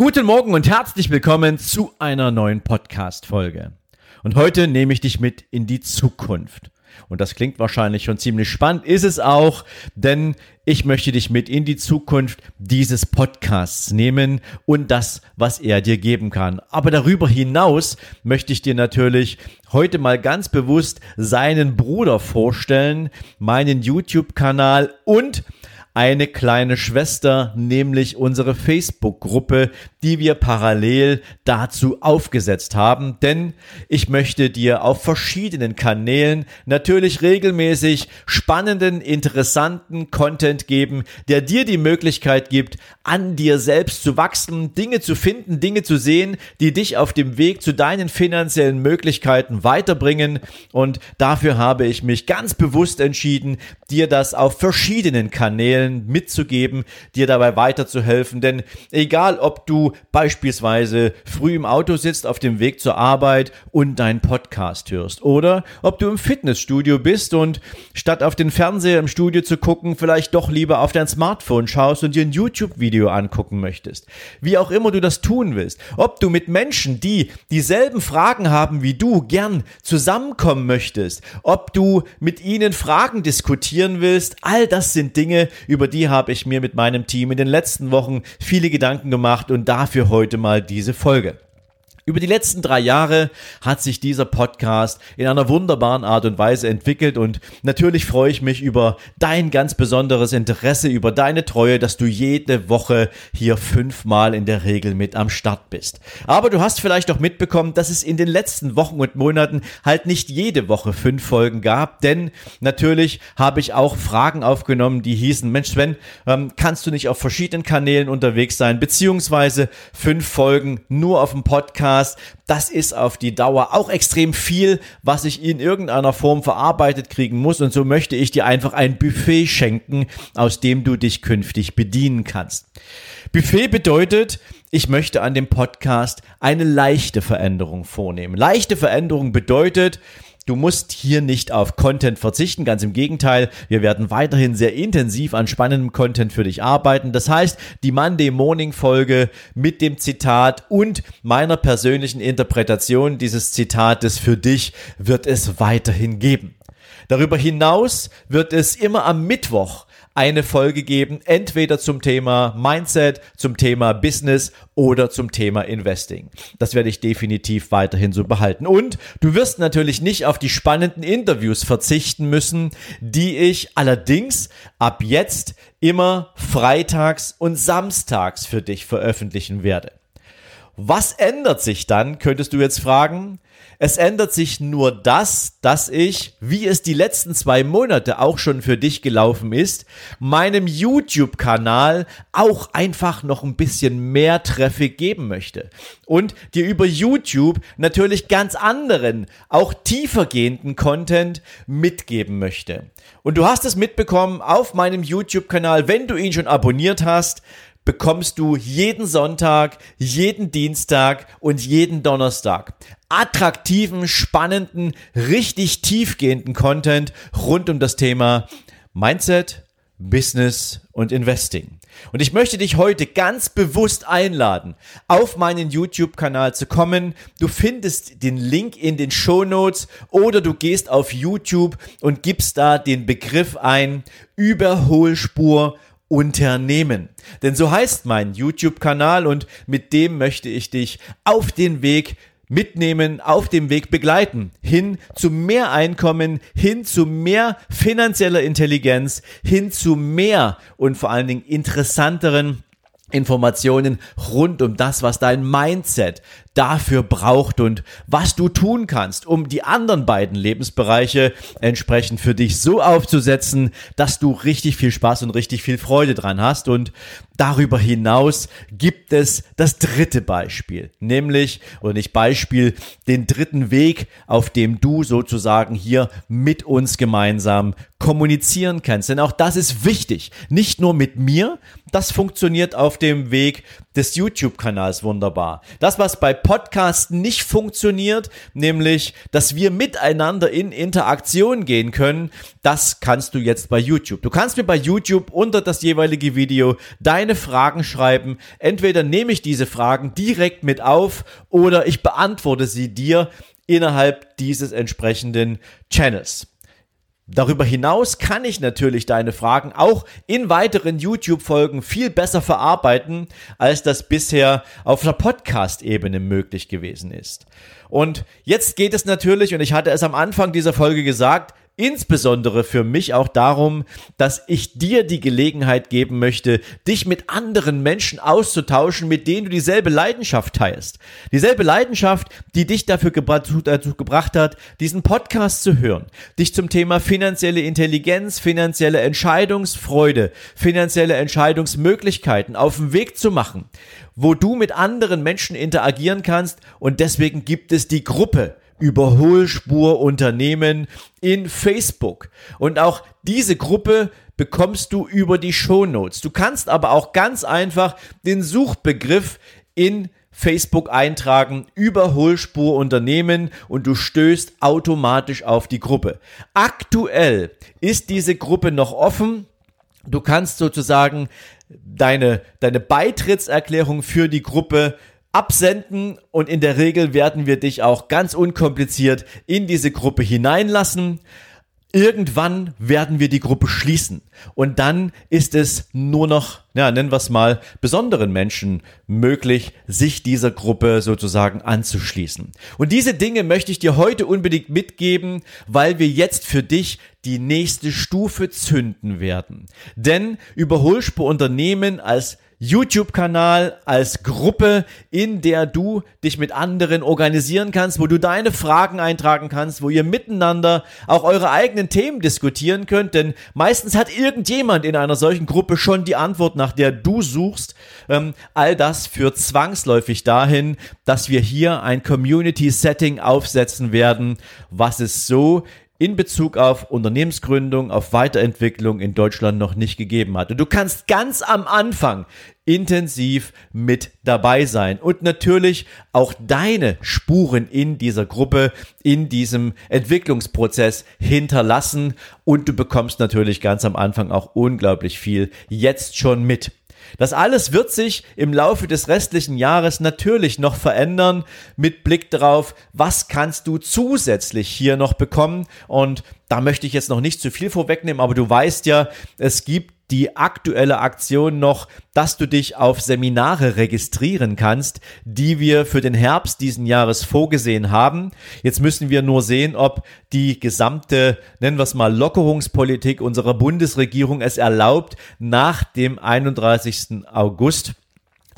Guten Morgen und herzlich willkommen zu einer neuen Podcast-Folge. Und heute nehme ich dich mit in die Zukunft. Und das klingt wahrscheinlich schon ziemlich spannend, ist es auch, denn ich möchte dich mit in die Zukunft dieses Podcasts nehmen und das, was er dir geben kann. Aber darüber hinaus möchte ich dir natürlich heute mal ganz bewusst seinen Bruder vorstellen, meinen YouTube-Kanal und eine kleine Schwester, nämlich unsere Facebook-Gruppe, die wir parallel dazu aufgesetzt haben. Denn ich möchte dir auf verschiedenen Kanälen natürlich regelmäßig spannenden, interessanten Content geben, der dir die Möglichkeit gibt, an dir selbst zu wachsen, Dinge zu finden, Dinge zu sehen, die dich auf dem Weg zu deinen finanziellen Möglichkeiten weiterbringen. Und dafür habe ich mich ganz bewusst entschieden, dir das auf verschiedenen Kanälen mitzugeben, dir dabei weiterzuhelfen. Denn egal, ob du beispielsweise früh im Auto sitzt auf dem Weg zur Arbeit und deinen Podcast hörst oder ob du im Fitnessstudio bist und statt auf den Fernseher im Studio zu gucken, vielleicht doch lieber auf dein Smartphone schaust und dir ein YouTube-Video angucken möchtest. Wie auch immer du das tun willst. Ob du mit Menschen, die dieselben Fragen haben wie du, gern zusammenkommen möchtest. Ob du mit ihnen Fragen diskutieren willst. All das sind Dinge, über die habe ich mir mit meinem Team in den letzten Wochen viele Gedanken gemacht und dafür heute mal diese Folge. Über die letzten drei Jahre hat sich dieser Podcast in einer wunderbaren Art und Weise entwickelt und natürlich freue ich mich über dein ganz besonderes Interesse, über deine Treue, dass du jede Woche hier fünfmal in der Regel mit am Start bist. Aber du hast vielleicht auch mitbekommen, dass es in den letzten Wochen und Monaten halt nicht jede Woche fünf Folgen gab, denn natürlich habe ich auch Fragen aufgenommen, die hießen, Mensch Sven, ähm, kannst du nicht auf verschiedenen Kanälen unterwegs sein, beziehungsweise fünf Folgen nur auf dem Podcast Podcast. Das ist auf die Dauer auch extrem viel, was ich in irgendeiner Form verarbeitet kriegen muss. Und so möchte ich dir einfach ein Buffet schenken, aus dem du dich künftig bedienen kannst. Buffet bedeutet, ich möchte an dem Podcast eine leichte Veränderung vornehmen. Leichte Veränderung bedeutet, Du musst hier nicht auf Content verzichten, ganz im Gegenteil. Wir werden weiterhin sehr intensiv an spannendem Content für dich arbeiten. Das heißt, die Monday Morning Folge mit dem Zitat und meiner persönlichen Interpretation dieses Zitates für dich wird es weiterhin geben. Darüber hinaus wird es immer am Mittwoch eine Folge geben, entweder zum Thema Mindset, zum Thema Business oder zum Thema Investing. Das werde ich definitiv weiterhin so behalten. Und du wirst natürlich nicht auf die spannenden Interviews verzichten müssen, die ich allerdings ab jetzt immer freitags und samstags für dich veröffentlichen werde. Was ändert sich dann, könntest du jetzt fragen? Es ändert sich nur das, dass ich, wie es die letzten zwei Monate auch schon für dich gelaufen ist, meinem YouTube-Kanal auch einfach noch ein bisschen mehr Traffic geben möchte. Und dir über YouTube natürlich ganz anderen, auch tiefergehenden Content mitgeben möchte. Und du hast es mitbekommen auf meinem YouTube-Kanal, wenn du ihn schon abonniert hast, bekommst du jeden Sonntag, jeden Dienstag und jeden Donnerstag attraktiven, spannenden, richtig tiefgehenden Content rund um das Thema Mindset, Business und Investing. Und ich möchte dich heute ganz bewusst einladen, auf meinen YouTube-Kanal zu kommen. Du findest den Link in den Show Notes oder du gehst auf YouTube und gibst da den Begriff ein Überholspur Unternehmen. Denn so heißt mein YouTube-Kanal und mit dem möchte ich dich auf den Weg mitnehmen, auf dem Weg begleiten, hin zu mehr Einkommen, hin zu mehr finanzieller Intelligenz, hin zu mehr und vor allen Dingen interessanteren Informationen rund um das, was dein Mindset, dafür braucht und was du tun kannst, um die anderen beiden Lebensbereiche entsprechend für dich so aufzusetzen, dass du richtig viel Spaß und richtig viel Freude dran hast. Und darüber hinaus gibt es das dritte Beispiel, nämlich, oder nicht Beispiel, den dritten Weg, auf dem du sozusagen hier mit uns gemeinsam kommunizieren kannst. Denn auch das ist wichtig. Nicht nur mit mir, das funktioniert auf dem Weg des YouTube-Kanals wunderbar. Das, was bei Podcasts nicht funktioniert, nämlich, dass wir miteinander in Interaktion gehen können, das kannst du jetzt bei YouTube. Du kannst mir bei YouTube unter das jeweilige Video deine Fragen schreiben. Entweder nehme ich diese Fragen direkt mit auf oder ich beantworte sie dir innerhalb dieses entsprechenden Channels. Darüber hinaus kann ich natürlich deine Fragen auch in weiteren YouTube-Folgen viel besser verarbeiten, als das bisher auf der Podcast-Ebene möglich gewesen ist. Und jetzt geht es natürlich, und ich hatte es am Anfang dieser Folge gesagt, insbesondere für mich auch darum, dass ich dir die Gelegenheit geben möchte, dich mit anderen Menschen auszutauschen, mit denen du dieselbe Leidenschaft teilst. Dieselbe Leidenschaft, die dich dafür dazu gebracht hat, diesen Podcast zu hören, dich zum Thema finanzielle Intelligenz, finanzielle Entscheidungsfreude, finanzielle Entscheidungsmöglichkeiten auf den Weg zu machen, wo du mit anderen Menschen interagieren kannst und deswegen gibt es die Gruppe Überholspur Unternehmen in Facebook. Und auch diese Gruppe bekommst du über die Show Notes. Du kannst aber auch ganz einfach den Suchbegriff in Facebook eintragen, Überholspur Unternehmen und du stößt automatisch auf die Gruppe. Aktuell ist diese Gruppe noch offen. Du kannst sozusagen deine, deine Beitrittserklärung für die Gruppe absenden und in der Regel werden wir dich auch ganz unkompliziert in diese Gruppe hineinlassen. Irgendwann werden wir die Gruppe schließen und dann ist es nur noch, ja, nennen wir es mal, besonderen Menschen möglich, sich dieser Gruppe sozusagen anzuschließen. Und diese Dinge möchte ich dir heute unbedingt mitgeben, weil wir jetzt für dich die nächste Stufe zünden werden. Denn Überholspur Unternehmen als YouTube-Kanal als Gruppe, in der du dich mit anderen organisieren kannst, wo du deine Fragen eintragen kannst, wo ihr miteinander auch eure eigenen Themen diskutieren könnt, denn meistens hat irgendjemand in einer solchen Gruppe schon die Antwort, nach der du suchst. Ähm, all das führt zwangsläufig dahin, dass wir hier ein Community-Setting aufsetzen werden, was es so in Bezug auf Unternehmensgründung, auf Weiterentwicklung in Deutschland noch nicht gegeben hat. Und du kannst ganz am Anfang intensiv mit dabei sein und natürlich auch deine Spuren in dieser Gruppe, in diesem Entwicklungsprozess hinterlassen und du bekommst natürlich ganz am Anfang auch unglaublich viel jetzt schon mit. Das alles wird sich im Laufe des restlichen Jahres natürlich noch verändern mit Blick darauf, was kannst du zusätzlich hier noch bekommen. Und da möchte ich jetzt noch nicht zu viel vorwegnehmen, aber du weißt ja, es gibt die aktuelle Aktion noch, dass du dich auf Seminare registrieren kannst, die wir für den Herbst diesen Jahres vorgesehen haben. Jetzt müssen wir nur sehen, ob die gesamte, nennen wir es mal, Lockerungspolitik unserer Bundesregierung es erlaubt, nach dem 31. August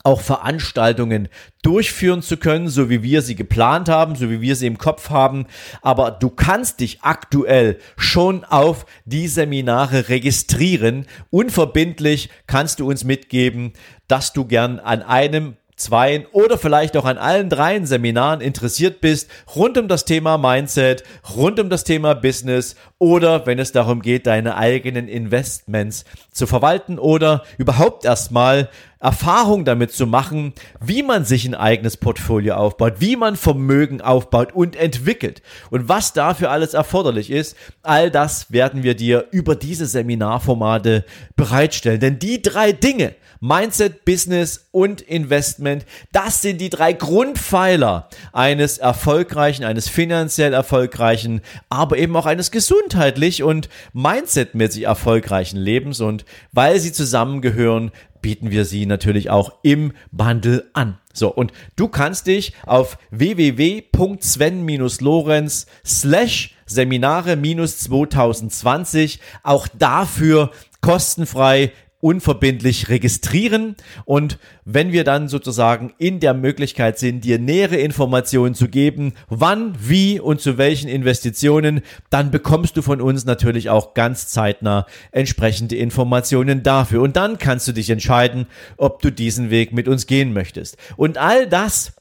auch Veranstaltungen durchführen zu können, so wie wir sie geplant haben, so wie wir sie im Kopf haben. Aber du kannst dich aktuell schon auf die Seminare registrieren. Unverbindlich kannst du uns mitgeben, dass du gern an einem zweien oder vielleicht auch an allen dreien Seminaren interessiert bist, rund um das Thema Mindset, rund um das Thema Business oder wenn es darum geht, deine eigenen Investments zu verwalten oder überhaupt erstmal Erfahrung damit zu machen, wie man sich ein eigenes Portfolio aufbaut, wie man Vermögen aufbaut und entwickelt und was dafür alles erforderlich ist. All das werden wir dir über diese Seminarformate bereitstellen. Denn die drei Dinge, Mindset, Business und Investment, das sind die drei Grundpfeiler eines erfolgreichen, eines finanziell erfolgreichen, aber eben auch eines gesundheitlich und mindsetmäßig erfolgreichen Lebens. Und weil sie zusammengehören, bieten wir sie natürlich auch im Bundle an. So, und du kannst dich auf www.sven-lorenz slash Seminare 2020 auch dafür kostenfrei unverbindlich registrieren und wenn wir dann sozusagen in der Möglichkeit sind, dir nähere Informationen zu geben, wann, wie und zu welchen Investitionen, dann bekommst du von uns natürlich auch ganz zeitnah entsprechende Informationen dafür und dann kannst du dich entscheiden, ob du diesen Weg mit uns gehen möchtest. Und all das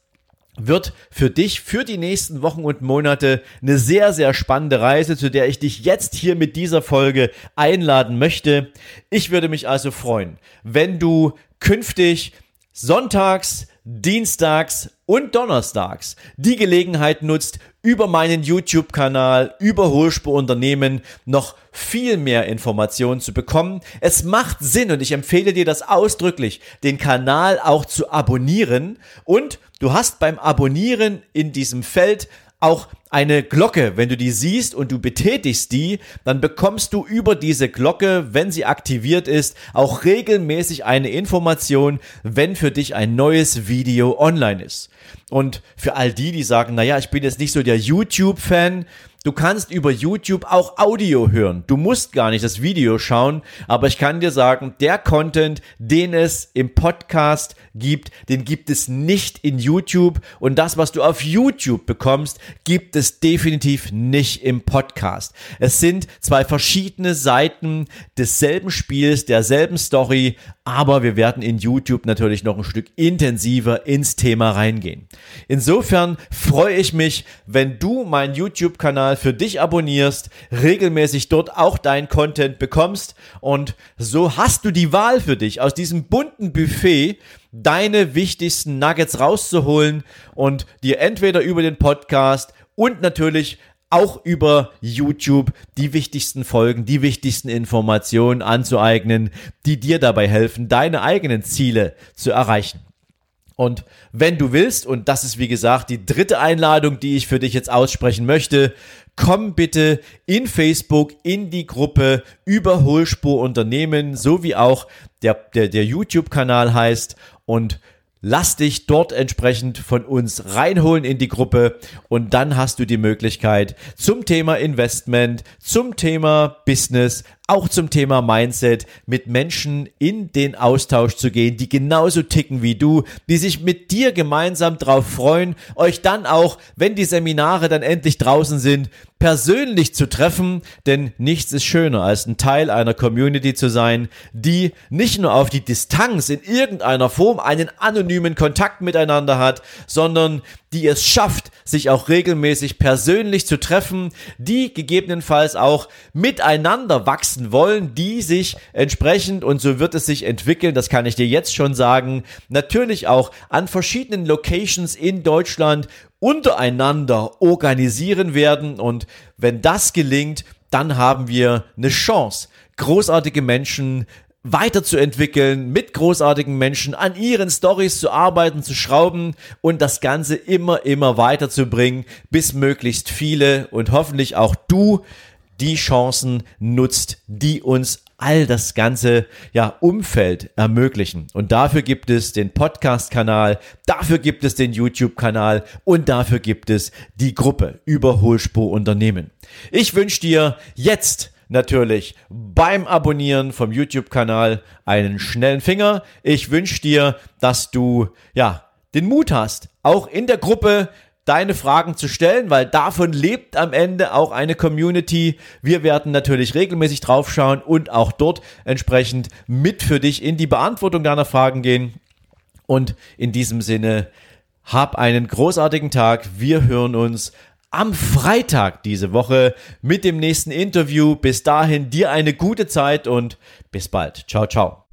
wird für dich für die nächsten Wochen und Monate eine sehr, sehr spannende Reise, zu der ich dich jetzt hier mit dieser Folge einladen möchte. Ich würde mich also freuen, wenn du künftig sonntags, dienstags und donnerstags die Gelegenheit nutzt, über meinen YouTube-Kanal, über Hohlspur Unternehmen noch viel mehr Informationen zu bekommen. Es macht Sinn und ich empfehle dir das ausdrücklich, den Kanal auch zu abonnieren und du hast beim Abonnieren in diesem Feld auch eine Glocke. Wenn du die siehst und du betätigst die, dann bekommst du über diese Glocke, wenn sie aktiviert ist, auch regelmäßig eine Information, wenn für dich ein neues Video online ist. Und für all die, die sagen, naja, ich bin jetzt nicht so der YouTube-Fan, Du kannst über YouTube auch Audio hören. Du musst gar nicht das Video schauen, aber ich kann dir sagen, der Content, den es im Podcast gibt, den gibt es nicht in YouTube und das, was du auf YouTube bekommst, gibt es definitiv nicht im Podcast. Es sind zwei verschiedene Seiten desselben Spiels, derselben Story, aber wir werden in YouTube natürlich noch ein Stück intensiver ins Thema reingehen. Insofern freue ich mich, wenn du meinen YouTube-Kanal für dich abonnierst, regelmäßig dort auch dein Content bekommst und so hast du die Wahl für dich aus diesem bunten Buffet deine wichtigsten Nuggets rauszuholen und dir entweder über den Podcast und natürlich auch über YouTube die wichtigsten Folgen, die wichtigsten Informationen anzueignen, die dir dabei helfen, deine eigenen Ziele zu erreichen. Und wenn du willst, und das ist wie gesagt die dritte Einladung, die ich für dich jetzt aussprechen möchte, komm bitte in Facebook in die Gruppe Überholspur Unternehmen, so wie auch der, der, der YouTube-Kanal heißt. Und Lass dich dort entsprechend von uns reinholen in die Gruppe. Und dann hast du die Möglichkeit zum Thema Investment, zum Thema Business, auch zum Thema Mindset mit Menschen in den Austausch zu gehen, die genauso ticken wie du, die sich mit dir gemeinsam drauf freuen, euch dann auch, wenn die Seminare dann endlich draußen sind, persönlich zu treffen, denn nichts ist schöner als ein Teil einer Community zu sein, die nicht nur auf die Distanz in irgendeiner Form einen anonymen Kontakt miteinander hat, sondern die es schafft, sich auch regelmäßig persönlich zu treffen, die gegebenenfalls auch miteinander wachsen wollen, die sich entsprechend, und so wird es sich entwickeln, das kann ich dir jetzt schon sagen, natürlich auch an verschiedenen Locations in Deutschland untereinander organisieren werden. Und wenn das gelingt, dann haben wir eine Chance, großartige Menschen weiterzuentwickeln, mit großartigen Menschen an ihren Stories zu arbeiten, zu schrauben und das Ganze immer, immer weiterzubringen, bis möglichst viele und hoffentlich auch du die Chancen nutzt, die uns all das ganze ja, Umfeld ermöglichen. Und dafür gibt es den Podcast-Kanal, dafür gibt es den YouTube-Kanal und dafür gibt es die Gruppe Überholspur Unternehmen. Ich wünsche dir jetzt natürlich beim Abonnieren vom YouTube-Kanal einen schnellen Finger. Ich wünsche dir, dass du ja den Mut hast, auch in der Gruppe deine Fragen zu stellen, weil davon lebt am Ende auch eine Community. Wir werden natürlich regelmäßig draufschauen und auch dort entsprechend mit für dich in die Beantwortung deiner Fragen gehen. Und in diesem Sinne, hab einen großartigen Tag. Wir hören uns am Freitag diese Woche mit dem nächsten Interview. Bis dahin dir eine gute Zeit und bis bald. Ciao, ciao.